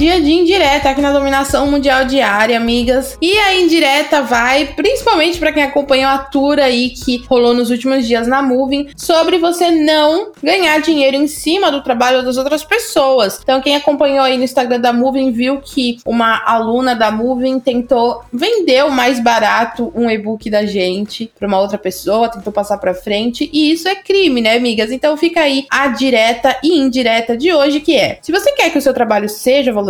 Dia de indireta aqui na Dominação Mundial Diária, amigas. E a indireta vai, principalmente para quem acompanhou a tour aí que rolou nos últimos dias na Moving, sobre você não ganhar dinheiro em cima do trabalho das outras pessoas. Então, quem acompanhou aí no Instagram da Moving viu que uma aluna da Moving tentou vender o mais barato um e-book da gente para uma outra pessoa, tentou passar para frente, e isso é crime, né, amigas? Então, fica aí a direta e indireta de hoje que é: se você quer que o seu trabalho seja valorizado,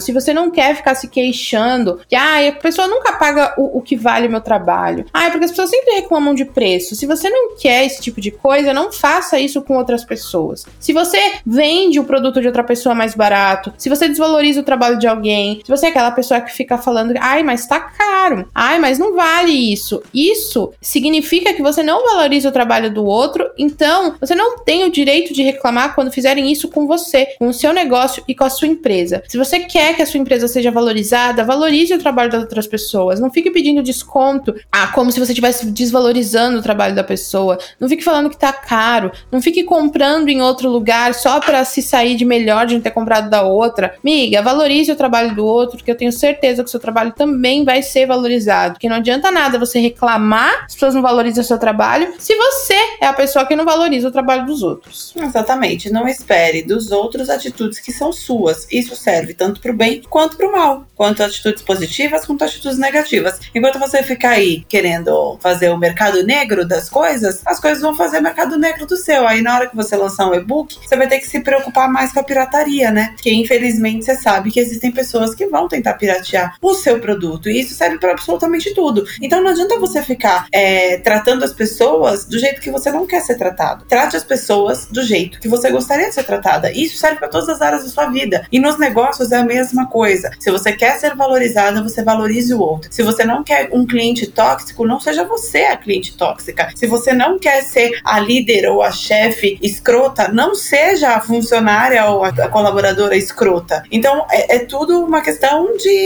se você não quer ficar se queixando que ah, a pessoa nunca paga o, o que vale o meu trabalho. Ah, é porque as pessoas sempre reclamam de preço. Se você não quer esse tipo de coisa, não faça isso com outras pessoas. Se você vende o produto de outra pessoa mais barato, se você desvaloriza o trabalho de alguém, se você é aquela pessoa que fica falando, ai, mas tá caro, ai, mas não vale isso. Isso significa que você não valoriza o trabalho do outro, então você não tem o direito de reclamar quando fizerem isso com você, com o seu negócio e com a sua empresa. Se você quer que a sua empresa seja valorizada, valorize o trabalho das outras pessoas. Não fique pedindo desconto, ah, como se você estivesse desvalorizando o trabalho da pessoa. Não fique falando que tá caro. Não fique comprando em outro lugar só para se sair de melhor de não ter comprado da outra. Miga, valorize o trabalho do outro, porque eu tenho certeza que o seu trabalho também vai ser valorizado. Que não adianta nada você reclamar, as pessoas não valorizam o seu trabalho, se você é a pessoa que não valoriza o trabalho dos outros. Exatamente. Não espere dos outros atitudes que são suas. Isso serve tanto para o bem quanto para o mal, quanto atitudes positivas quanto atitudes negativas. Enquanto você ficar aí querendo fazer o mercado negro das coisas, as coisas vão fazer mercado negro do seu. Aí na hora que você lançar um e-book, você vai ter que se preocupar mais com a pirataria, né? Porque infelizmente você sabe que existem pessoas que vão tentar piratear o seu produto e isso serve para absolutamente tudo. Então não adianta você ficar é, tratando as pessoas do jeito que você não quer ser tratado. Trate as pessoas do jeito que você gostaria de ser tratada. Isso serve para todas as áreas da sua vida. E nos negócios é a mesma coisa. Se você quer ser valorizado, você valorize o outro. Se você não quer um cliente tóxico, não seja você a cliente tóxica. Se você não quer ser a líder ou a chefe escrota, não seja a funcionária ou a colaboradora escrota. Então é, é tudo uma questão de,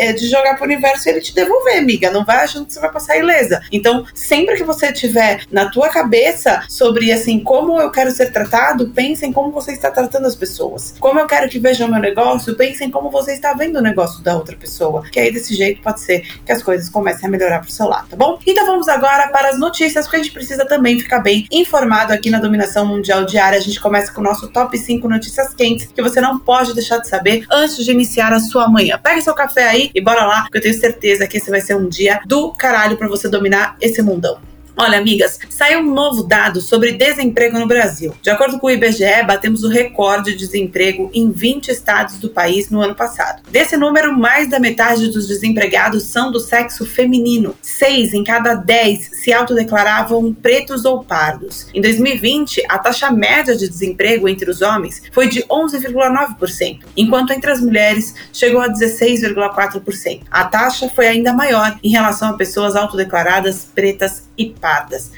é, de jogar pro universo e ele te devolver, amiga. Não vai achando que você vai passar ilesa. Então, sempre que você tiver na tua cabeça sobre assim, como eu quero ser tratado, pense em como você está tratando as pessoas. Como eu quero que vejam meu negócio, pense em como você está vendo o negócio da outra pessoa. Que aí desse jeito pode ser que as coisas comecem a melhorar pro seu lado, tá bom? Então vamos agora para as notícias, porque a gente precisa também ficar bem informado aqui na Dominação Mundial Diária. A gente começa com o nosso top 5 notícias quentes que você não pode deixar de saber antes de iniciar a sua manhã. Pega seu café aí e bora lá, porque eu tenho certeza que esse vai ser um dia do caralho para você dominar esse mundão. Olha, amigas, saiu um novo dado sobre desemprego no Brasil. De acordo com o IBGE, batemos o recorde de desemprego em 20 estados do país no ano passado. Desse número, mais da metade dos desempregados são do sexo feminino. Seis em cada dez se autodeclaravam pretos ou pardos. Em 2020, a taxa média de desemprego entre os homens foi de 11,9%, enquanto entre as mulheres chegou a 16,4%. A taxa foi ainda maior em relação a pessoas autodeclaradas pretas e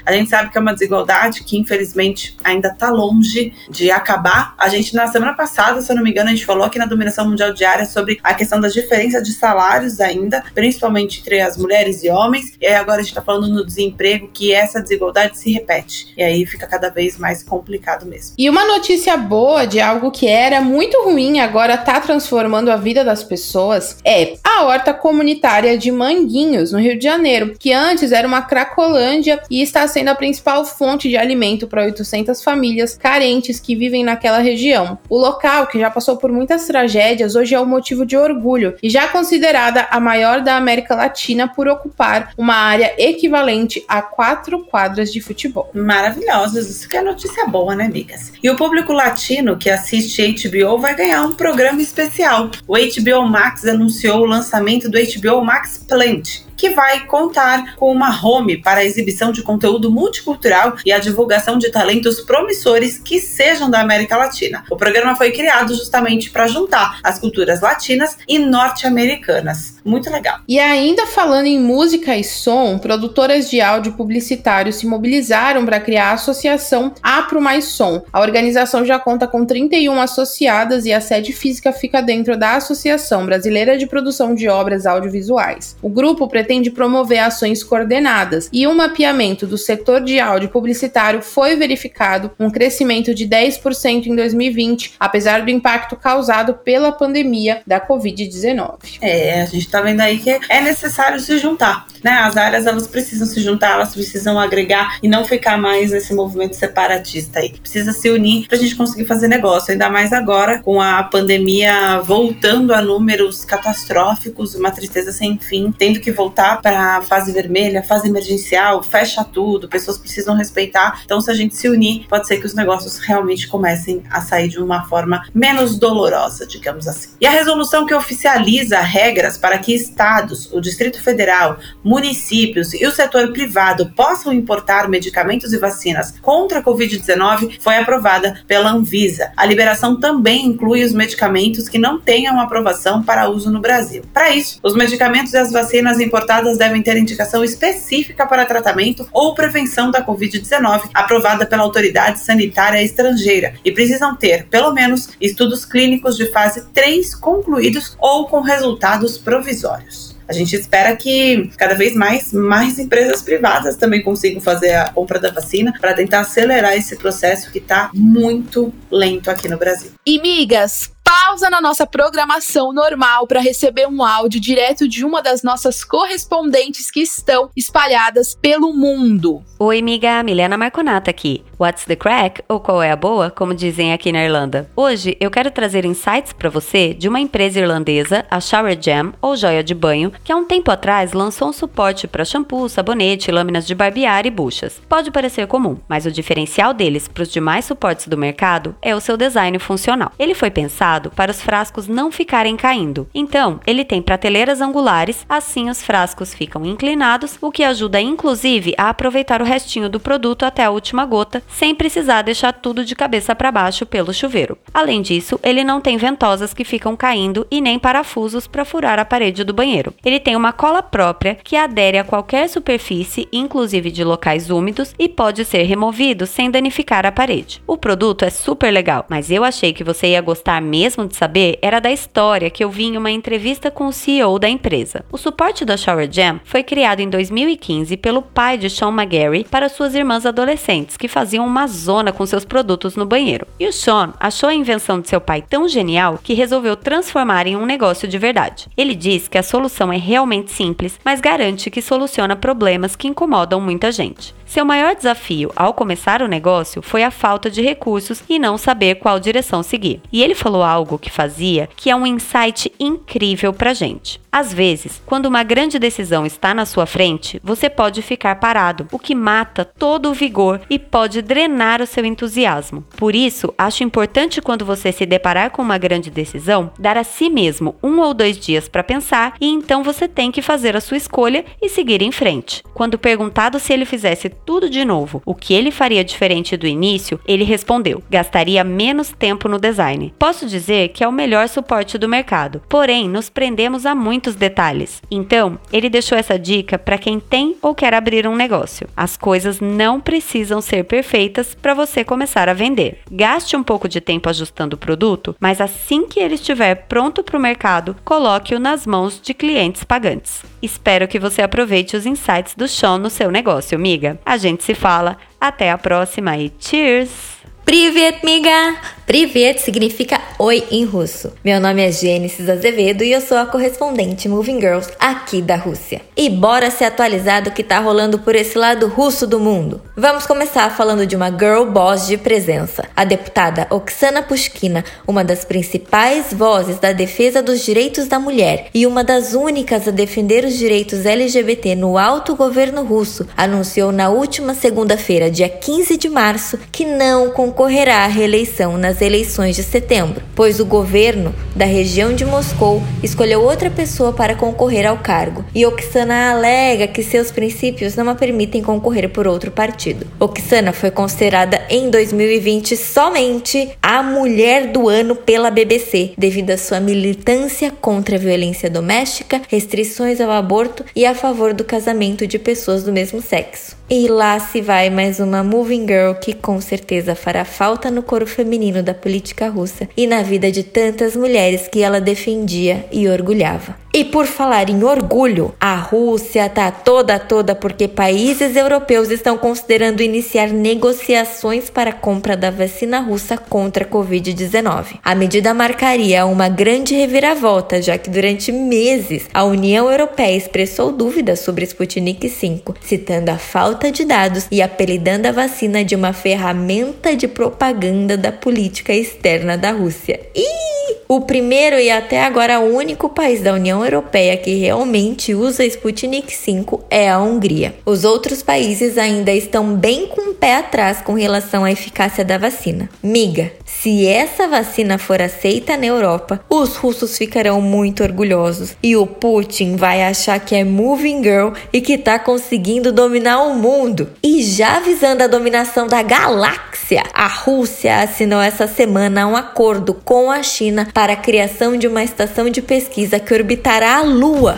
A gente sabe que é uma desigualdade que, infelizmente, ainda está longe de acabar. A gente, na semana passada, se eu não me engano, a gente falou aqui na Dominação Mundial Diária sobre a questão das diferenças de salários ainda, principalmente entre as mulheres e homens. E aí agora a gente está falando no desemprego, que essa desigualdade se repete. E aí fica cada vez mais complicado mesmo. E uma notícia boa de algo que era muito ruim agora está transformando a vida das pessoas é a horta comunitária de Manguinhos, no Rio de Janeiro, que antes era uma cracolândia e está sendo a principal fonte de alimento para 800 famílias carentes que vivem naquela região. O local, que já passou por muitas tragédias, hoje é um motivo de orgulho e já considerada a maior da América Latina por ocupar uma área equivalente a quatro quadras de futebol. Maravilhosos, isso que é notícia boa, né, amigas? E o público latino que assiste HBO vai ganhar um programa especial. O HBO Max anunciou o lançamento do HBO Max Plant, que vai contar com uma home para a exibição de conteúdo multicultural e a divulgação de talentos promissores que sejam da América Latina. O programa foi criado justamente para juntar as culturas latinas e norte-americanas. Muito legal. E ainda falando em música e som, produtoras de áudio publicitário se mobilizaram para criar a associação Apro Mais Som. A organização já conta com 31 associadas e a sede física fica dentro da Associação Brasileira de Produção de Obras Audiovisuais. O grupo pretende promover ações coordenadas e um mapeamento do setor de áudio publicitário foi verificado um crescimento de 10% em 2020, apesar do impacto causado pela pandemia da Covid-19. É, a gente tá vendo aí que é necessário se juntar, né? As áreas elas precisam se juntar, elas precisam agregar e não ficar mais nesse movimento separatista aí. Precisa se unir pra gente conseguir fazer negócio, ainda mais agora com a pandemia voltando a números catastróficos, uma tristeza sem fim, tendo que voltar para fase vermelha, fase emergencial, fecha tudo, pessoas precisam respeitar. Então, se a gente se unir, pode ser que os negócios realmente comecem a sair de uma forma menos dolorosa, digamos assim. E a resolução que oficializa regras para que estados, o Distrito Federal, municípios e o setor privado possam importar medicamentos e vacinas contra a Covid-19 foi aprovada pela Anvisa. A liberação também inclui os medicamentos que não tenham aprovação para uso no Brasil. Para isso, os medicamentos e as vacinas importadas devem ter indicação específica para tratamento ou prevenção da Covid-19 aprovada pela autoridade sanitária estrangeira e precisam ter, pelo menos, estudos clínicos de fase 3 concluídos ou com resultados provisórios. A gente espera que cada vez mais, mais empresas privadas também consigam fazer a compra da vacina para tentar acelerar esse processo que está muito lento aqui no Brasil. E migas, pausa na nossa programação normal para receber um áudio direto de uma das nossas correspondentes que estão espalhadas pelo mundo. Oi, amiga, Milena Marconata aqui. What's the crack? Ou qual é a boa, como dizem aqui na Irlanda. Hoje eu quero trazer insights para você de uma empresa irlandesa, a Shower Jam, ou joia de banho, que há um tempo atrás lançou um suporte para shampoo, sabonete, lâminas de barbear e buchas. Pode parecer comum, mas o diferencial deles para os demais suportes do mercado é o seu design funcional. Ele foi pensado para os frascos não ficarem caindo. Então, ele tem prateleiras angulares, assim os frascos ficam inclinados, o que ajuda inclusive a aproveitar o restinho do produto até a última gota sem precisar deixar tudo de cabeça para baixo pelo chuveiro. Além disso, ele não tem ventosas que ficam caindo e nem parafusos para furar a parede do banheiro. Ele tem uma cola própria que adere a qualquer superfície, inclusive de locais úmidos, e pode ser removido sem danificar a parede. O produto é super legal, mas eu achei que você ia gostar mesmo de saber era da história que eu vi em uma entrevista com o CEO da empresa. O suporte da Shower Jam foi criado em 2015 pelo pai de Sean McGarry para suas irmãs adolescentes que faziam faziam uma zona com seus produtos no banheiro. E o Sean achou a invenção de seu pai tão genial que resolveu transformar em um negócio de verdade. Ele diz que a solução é realmente simples, mas garante que soluciona problemas que incomodam muita gente. Seu maior desafio ao começar o negócio foi a falta de recursos e não saber qual direção seguir. E ele falou algo que fazia que é um insight incrível pra gente. Às vezes, quando uma grande decisão está na sua frente, você pode ficar parado, o que mata todo o vigor e pode drenar o seu entusiasmo. Por isso, acho importante quando você se deparar com uma grande decisão, dar a si mesmo um ou dois dias para pensar e então você tem que fazer a sua escolha e seguir em frente. Quando perguntado se ele fizesse tudo de novo, o que ele faria diferente do início, ele respondeu: gastaria menos tempo no design. Posso dizer que é o melhor suporte do mercado, porém nos prendemos a muitos detalhes. Então, ele deixou essa dica para quem tem ou quer abrir um negócio. As coisas não precisam ser perfeitas para você começar a vender. Gaste um pouco de tempo ajustando o produto, mas assim que ele estiver pronto para o mercado, coloque-o nas mãos de clientes pagantes. Espero que você aproveite os insights do Sean no seu negócio, amiga. A gente se fala. Até a próxima e cheers! Привет, miga! Privet significa oi em russo. Meu nome é Gênesis Azevedo e eu sou a correspondente Moving Girls aqui da Rússia. E bora se atualizar do que tá rolando por esse lado russo do mundo. Vamos começar falando de uma girl boss de presença, a deputada Oksana Pushkina, uma das principais vozes da defesa dos direitos da mulher e uma das únicas a defender os direitos LGBT no alto governo russo, anunciou na última segunda-feira, dia 15 de março, que não concorda concorrerá à reeleição nas eleições de setembro, pois o governo da região de Moscou escolheu outra pessoa para concorrer ao cargo, e Oksana alega que seus princípios não a permitem concorrer por outro partido. Oksana foi considerada em 2020 somente a mulher do ano pela BBC, devido à sua militância contra a violência doméstica, restrições ao aborto e a favor do casamento de pessoas do mesmo sexo. E lá se vai mais uma Moving Girl que com certeza fará falta no coro feminino da política russa e na vida de tantas mulheres que ela defendia e orgulhava. E por falar em orgulho, a Rússia tá toda toda porque países europeus estão considerando iniciar negociações para a compra da vacina russa contra a Covid-19. A medida marcaria uma grande reviravolta, já que durante meses a União Europeia expressou dúvidas sobre Sputnik V, citando a falta de dados e apelidando a vacina de uma ferramenta de propaganda da política externa da Rússia. E o primeiro e até agora único país da União Europeia que realmente usa Sputnik V é a Hungria. Os outros países ainda estão bem com o pé atrás com relação à eficácia da vacina. Miga, se essa vacina for aceita na Europa, os russos ficarão muito orgulhosos e o Putin vai achar que é moving girl e que tá conseguindo dominar o mundo. E já visando a dominação da galáxia, a Rússia assinou essa semana um acordo com a China para a criação de uma estação de pesquisa que orbitará a Lua.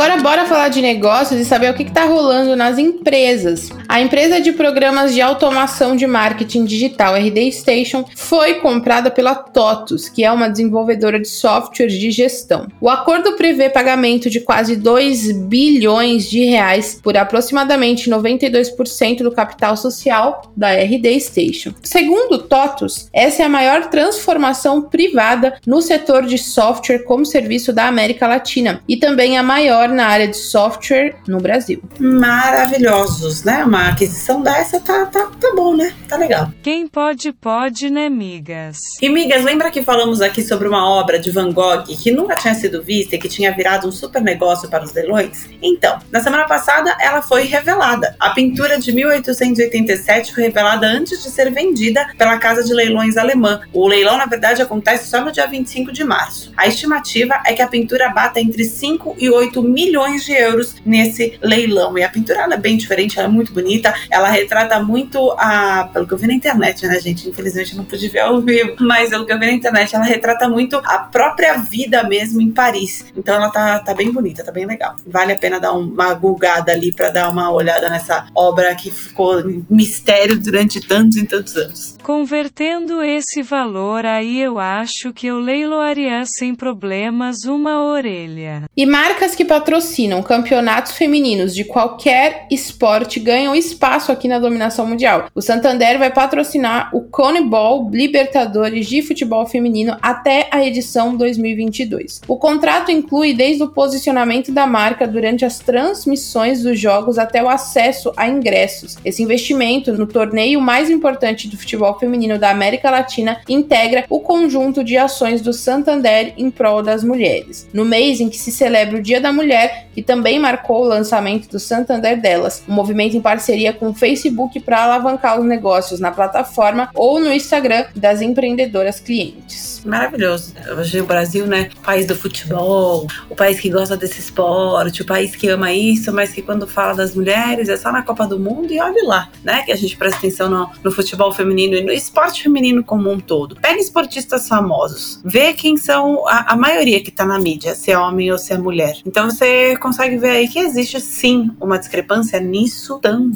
Agora bora falar de negócios e saber o que está rolando nas empresas. A empresa de programas de automação de marketing digital RD Station foi comprada pela TOTUS, que é uma desenvolvedora de software de gestão. O acordo prevê pagamento de quase 2 bilhões de reais por aproximadamente 92% do capital social da RD Station. Segundo TOTUS, essa é a maior transformação privada no setor de software como serviço da América Latina e também a maior na área de software no Brasil. Maravilhosos, né? Uma aquisição dessa tá, tá, tá bom, né? Tá legal. Quem pode, pode, né, migas? E, migas, lembra que falamos aqui sobre uma obra de Van Gogh que nunca tinha sido vista e que tinha virado um super negócio para os leilões? Então, na semana passada ela foi revelada. A pintura de 1887 foi revelada antes de ser vendida pela casa de leilões alemã. O leilão, na verdade, acontece só no dia 25 de março. A estimativa é que a pintura bata entre 5 e 8 milhões de euros nesse leilão. E a pintura é bem diferente, ela é muito bonita, ela retrata muito a. Pelo que eu vi na internet, né, gente? Infelizmente não pude ver ao vivo, mas pelo que eu vi na internet, ela retrata muito a própria vida mesmo em Paris. Então ela tá, tá bem bonita, tá bem legal. Vale a pena dar uma gulgada ali para dar uma olhada nessa obra que ficou mistério durante tantos e tantos anos. Convertendo esse valor aí, eu acho que eu leiloaria sem problemas uma orelha. E marcas que patrocinam campeonatos femininos de qualquer esporte ganham espaço aqui na dominação mundial. O Santander vai patrocinar o Conebol Libertadores de futebol feminino até a edição 2022. O contrato inclui desde o posicionamento da marca durante as transmissões dos jogos até o acesso a ingressos. Esse investimento no torneio mais importante do futebol feminino da América Latina integra o conjunto de ações do Santander em prol das mulheres. No mês em que se celebra o Dia da Mulher, que também marcou o lançamento do Santander Delas, um movimento em parceria com o Facebook para alavancar os negócios na plataforma ou no Instagram das empreendedoras clientes. Maravilhoso. Hoje o Brasil, né, o país do futebol, o país que gosta desse esporte, o país que ama isso, mas que quando fala das mulheres é só na Copa do Mundo e olhe lá, né, que a gente presta atenção no, no futebol feminino no esporte feminino como um todo. Pega esportistas famosos, vê quem são a, a maioria que tá na mídia, se é homem ou se é mulher. Então você consegue ver aí que existe sim uma discrepância nisso também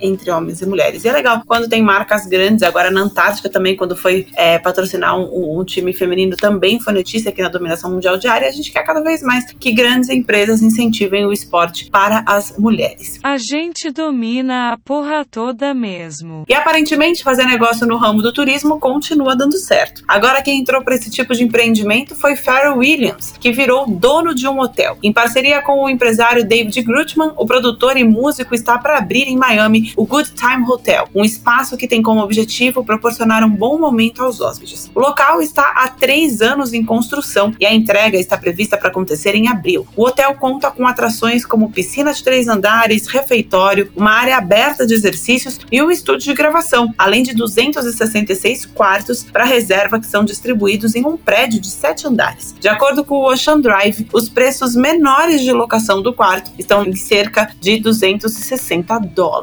entre homens e mulheres. E é legal quando tem marcas grandes, agora na Antártica também, quando foi é, patrocinar um, um, time feminino, também foi notícia aqui na dominação mundial diária. A gente quer cada vez mais que grandes empresas incentivem o esporte para as mulheres. A gente domina a porra toda mesmo. E aparentemente fazer negócio no ramo do turismo continua dando certo. Agora quem entrou para esse tipo de empreendimento foi Pharrell Williams, que virou dono de um hotel. Em parceria com o empresário David Grutman, o produtor e músico está para abrir em Miami o Good Time Hotel, um espaço que tem como objetivo proporcionar um bom momento aos hóspedes. O local está há três anos em construção e a entrega está prevista para acontecer em abril. O hotel conta com atrações como piscina de três andares, refeitório, uma área aberta de exercícios e um estúdio de gravação, além de 266 quartos para reserva que são distribuídos em um prédio de sete andares. De acordo com o Ocean Drive, os preços menores de locação do quarto estão em cerca de 260 dólares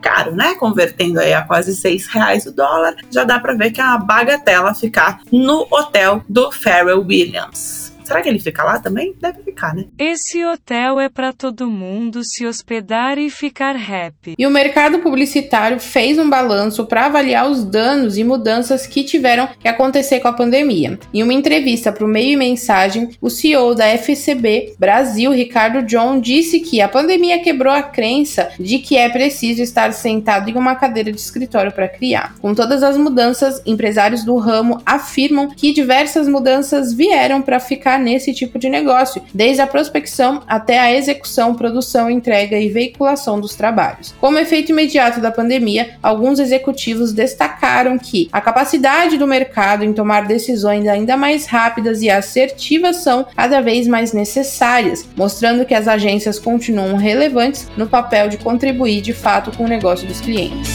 caro, né? Convertendo aí a quase seis reais o dólar, já dá para ver que é uma bagatela ficar no hotel do Pharrell Williams. Será que ele fica lá também? Deve ficar, né? Esse hotel é para todo mundo se hospedar e ficar happy. E o mercado publicitário fez um balanço para avaliar os danos e mudanças que tiveram que acontecer com a pandemia. Em uma entrevista para o Meio e Mensagem, o CEO da FCB Brasil, Ricardo John, disse que a pandemia quebrou a crença de que é preciso estar sentado em uma cadeira de escritório para criar. Com todas as mudanças, empresários do ramo afirmam que diversas mudanças vieram para ficar nesse tipo de negócio, desde a prospecção até a execução, produção, entrega e veiculação dos trabalhos. Como efeito imediato da pandemia, alguns executivos destacaram que a capacidade do mercado em tomar decisões ainda mais rápidas e assertivas são cada vez mais necessárias, mostrando que as agências continuam relevantes no papel de contribuir de fato com o negócio dos clientes.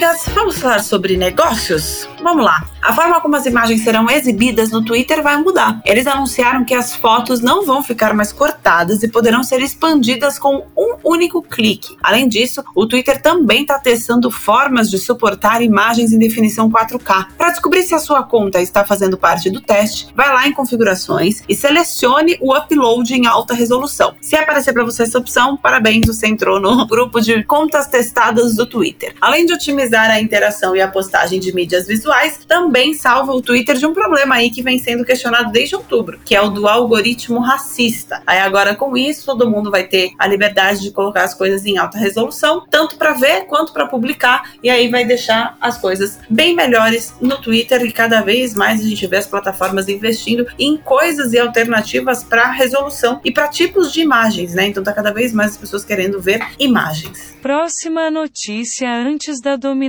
Amigas, vamos falar sobre negócios? Vamos lá. A forma como as imagens serão exibidas no Twitter vai mudar. Eles anunciaram que as fotos não vão ficar mais cortadas e poderão ser expandidas com um único clique. Além disso, o Twitter também está testando formas de suportar imagens em definição 4K. Para descobrir se a sua conta está fazendo parte do teste, vai lá em configurações e selecione o upload em alta resolução. Se aparecer para você essa opção, parabéns, você entrou no grupo de contas testadas do Twitter. Além de otimizar a interação e a postagem de mídias visuais, também salva o Twitter de um problema aí que vem sendo questionado desde outubro, que é o do algoritmo racista. Aí agora com isso todo mundo vai ter a liberdade de colocar as coisas em alta resolução, tanto para ver quanto para publicar, e aí vai deixar as coisas bem melhores no Twitter e cada vez mais a gente vê as plataformas investindo em coisas e alternativas para resolução e para tipos de imagens, né? Então tá cada vez mais as pessoas querendo ver imagens. Próxima notícia antes da dominação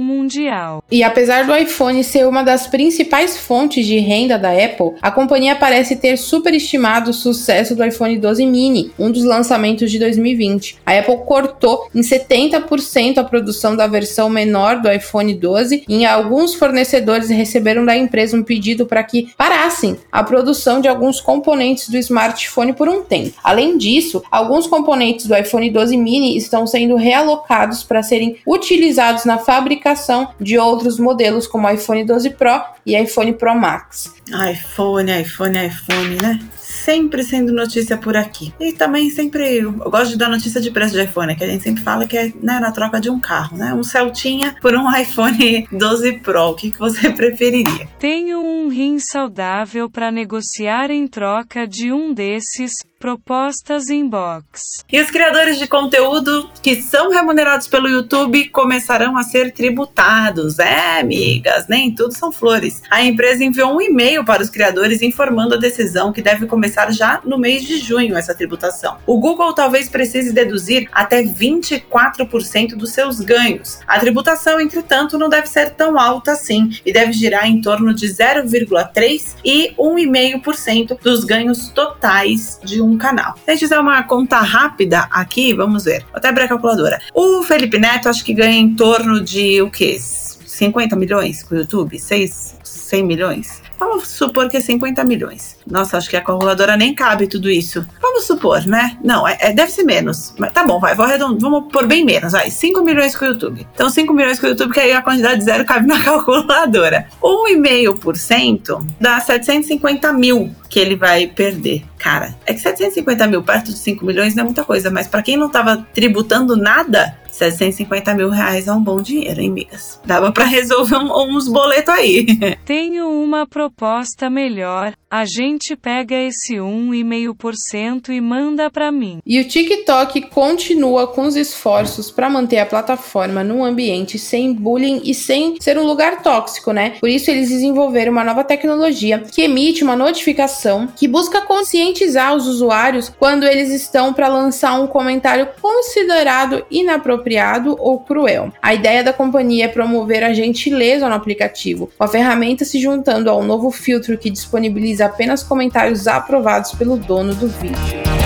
mundial. E apesar do iPhone ser uma das principais fontes de renda da Apple, a companhia parece ter superestimado o sucesso do iPhone 12 mini, um dos lançamentos de 2020. A Apple cortou em 70% a produção da versão menor do iPhone 12 e alguns fornecedores receberam da empresa um pedido para que parassem a produção de alguns componentes do smartphone por um tempo. Além disso, alguns componentes do iPhone 12 mini estão sendo realocados para serem utilizados na fabricação de outros modelos como o iPhone 12 Pro e iPhone Pro Max. iPhone, iPhone, iPhone, né? Sempre sendo notícia por aqui. E também sempre eu gosto de dar notícia de preço de iPhone, que a gente sempre fala que é né, na troca de um carro, né? Um Celtinha por um iPhone 12 Pro. O que, que você preferiria? Tenho um rim saudável para negociar em troca de um desses Propostas inbox. E os criadores de conteúdo que são remunerados pelo YouTube começarão a ser tributados. É, amigas, nem tudo são flores. A empresa enviou um e-mail para os criadores informando a decisão que deve começar já no mês de junho essa tributação. O Google talvez precise deduzir até 24% dos seus ganhos. A tributação, entretanto, não deve ser tão alta assim e deve girar em torno de 0,3 e 1,5% dos ganhos totais de um um canal. Se a gente fizer uma conta rápida aqui, vamos ver. Vou até abrir a calculadora. O Felipe Neto acho que ganha em torno de o quê? 50 milhões com o YouTube? 6, 100 milhões? Vamos supor que é 50 milhões. Nossa, acho que a calculadora nem cabe tudo isso. Vamos supor, né? Não, é, é deve ser menos. Mas tá bom, vai, vou arredondar, vamos pôr bem menos, vai. 5 milhões com o YouTube. Então, 5 milhões com o YouTube, que aí a quantidade de zero cabe na calculadora. 1,5% dá 750 mil que ele vai perder. Cara, é que 750 mil perto de 5 milhões não é muita coisa, mas para quem não tava tributando nada, 750 mil reais é um bom dinheiro, hein, migas? Dava para resolver um, uns boletos aí. Tenho uma proposta melhor. A gente pega esse 1,5% e manda para mim. E o TikTok continua com os esforços para manter a plataforma num ambiente sem bullying e sem ser um lugar tóxico, né? Por isso eles desenvolveram uma nova tecnologia que emite uma notificação que busca conscientizar os usuários quando eles estão para lançar um comentário considerado inapropriado ou cruel. A ideia da companhia é promover a gentileza no aplicativo, com a ferramenta se juntando ao novo filtro que disponibiliza apenas comentários aprovados pelo dono do vídeo.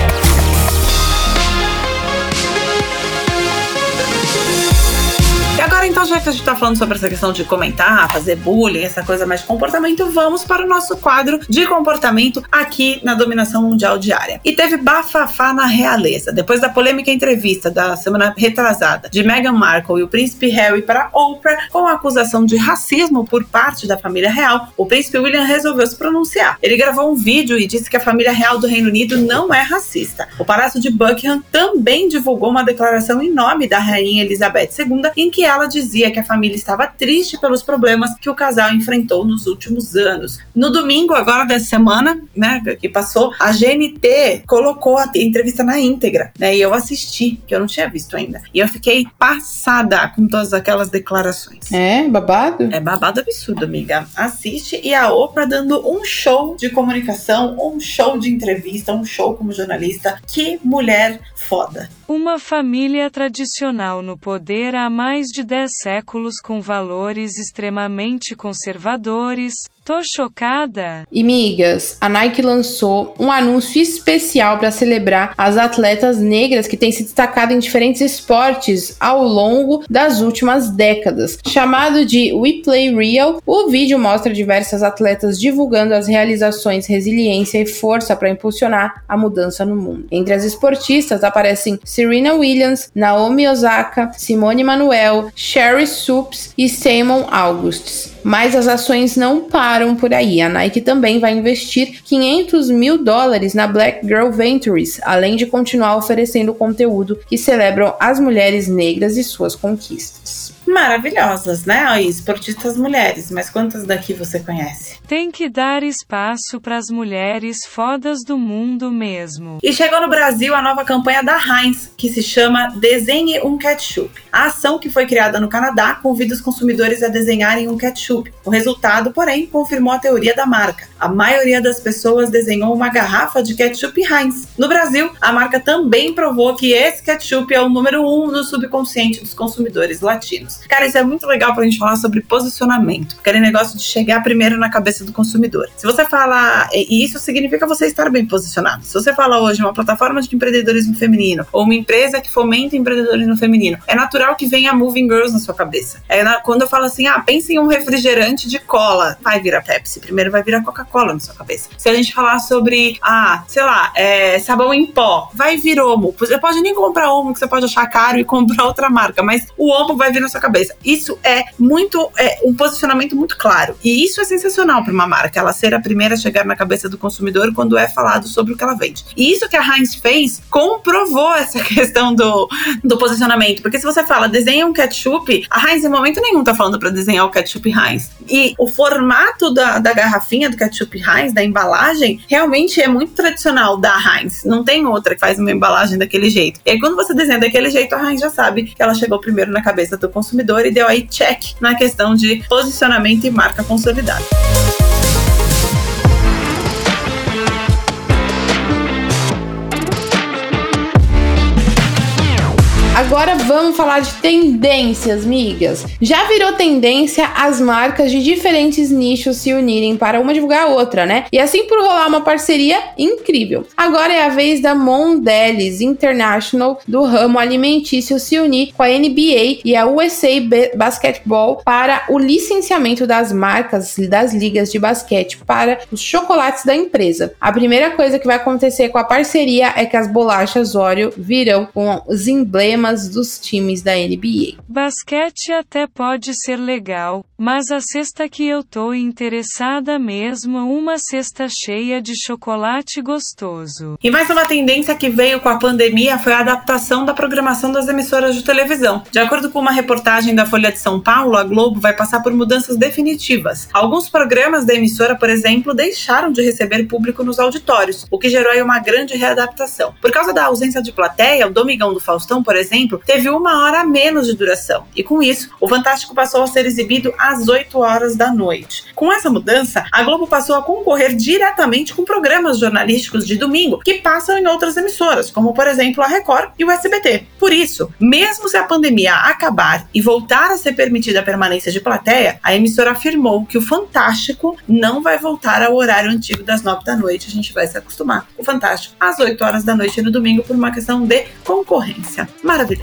Então, já que a gente tá falando sobre essa questão de comentar, fazer bullying, essa coisa mais de comportamento, vamos para o nosso quadro de comportamento aqui na Dominação Mundial Diária. E teve bafafá na realeza. Depois da polêmica entrevista da semana retrasada de Meghan Markle e o príncipe Harry para Oprah com a acusação de racismo por parte da família real, o príncipe William resolveu se pronunciar. Ele gravou um vídeo e disse que a família real do Reino Unido não é racista. O Palácio de Buckingham também divulgou uma declaração em nome da rainha Elizabeth II em que ela dizia dizia que a família estava triste pelos problemas que o casal enfrentou nos últimos anos. No domingo, agora dessa semana, né, que passou, a GNT colocou a entrevista na íntegra, né, e eu assisti, que eu não tinha visto ainda. E eu fiquei passada com todas aquelas declarações. É, babado? É babado absurdo, amiga. Assiste e a Oprah dando um show de comunicação, um show de entrevista, um show como jornalista. Que mulher foda. Uma família tradicional no poder há mais de 10 séculos com valores extremamente conservadores, Tô chocada. E migas, a Nike lançou um anúncio especial para celebrar as atletas negras que têm se destacado em diferentes esportes ao longo das últimas décadas. Chamado de We Play Real, o vídeo mostra diversas atletas divulgando as realizações, resiliência e força para impulsionar a mudança no mundo. Entre as esportistas aparecem Serena Williams, Naomi Osaka, Simone Manuel, Sherry Supes e Simon Augustus. Mas as ações não param por aí. A Nike também vai investir 500 mil dólares na Black Girl Ventures, além de continuar oferecendo conteúdo que celebram as mulheres negras e suas conquistas maravilhosas, né? esportistas mulheres, mas quantas daqui você conhece? Tem que dar espaço para as mulheres fodas do mundo mesmo. E chegou no Brasil a nova campanha da Heinz, que se chama Desenhe um Ketchup. A ação que foi criada no Canadá convida os consumidores a desenharem um ketchup. O resultado, porém, confirmou a teoria da marca. A maioria das pessoas desenhou uma garrafa de ketchup Heinz. No Brasil, a marca também provou que esse ketchup é o número um no subconsciente dos consumidores latinos. Cara, isso é muito legal pra gente falar sobre posicionamento. Aquele negócio de chegar primeiro na cabeça do consumidor. Se você fala, e isso significa você estar bem posicionado. Se você fala hoje uma plataforma de empreendedorismo feminino ou uma empresa que fomenta empreendedorismo feminino, é natural que venha Moving Girls na sua cabeça. É na, quando eu falo assim, ah, pense em um refrigerante de cola, vai virar Pepsi. Primeiro vai virar Coca-Cola na sua cabeça. Se a gente falar sobre, ah, sei lá, é, sabão em pó, vai vir Omo. Você pode nem comprar Omo, que você pode achar caro e comprar outra marca, mas o Omo vai vir na sua cabeça. Isso é muito, é um posicionamento muito claro. E isso é sensacional para uma marca, ela ser a primeira a chegar na cabeça do consumidor quando é falado sobre o que ela vende. E isso que a Heinz fez comprovou essa questão do, do posicionamento. Porque se você fala, desenha um ketchup, a Heinz em momento nenhum tá falando para desenhar o ketchup Heinz. E o formato da, da garrafinha do ketchup Heinz, da embalagem, realmente é muito tradicional da Heinz. Não tem outra que faz uma embalagem daquele jeito. E aí, quando você desenha daquele jeito, a Heinz já sabe que ela chegou primeiro na cabeça do consumidor consumidor e deu aí check na questão de posicionamento e marca consolidada. Agora vamos falar de tendências, migas. Já virou tendência as marcas de diferentes nichos se unirem para uma divulgar a outra, né? E assim por rolar uma parceria incrível. Agora é a vez da Mondelez International do ramo alimentício se unir com a NBA e a USA Basketball para o licenciamento das marcas das ligas de basquete para os chocolates da empresa. A primeira coisa que vai acontecer com a parceria é que as bolachas Oreo virão com os emblemas dos times da NBA. Basquete até pode ser legal, mas a cesta que eu tô interessada mesmo é uma cesta cheia de chocolate gostoso. E mais uma tendência que veio com a pandemia foi a adaptação da programação das emissoras de televisão. De acordo com uma reportagem da Folha de São Paulo, a Globo vai passar por mudanças definitivas. Alguns programas da emissora, por exemplo, deixaram de receber público nos auditórios, o que gerou aí uma grande readaptação. Por causa da ausência de plateia, o Domingão do Faustão, por exemplo, teve uma hora a menos de duração. E com isso, o Fantástico passou a ser exibido às 8 horas da noite. Com essa mudança, a Globo passou a concorrer diretamente com programas jornalísticos de domingo que passam em outras emissoras, como por exemplo a Record e o SBT. Por isso, mesmo se a pandemia acabar e voltar a ser permitida a permanência de plateia, a emissora afirmou que o Fantástico não vai voltar ao horário antigo das 9 da noite. A gente vai se acostumar com o Fantástico às 8 horas da noite no domingo por uma questão de concorrência. Maravilhoso.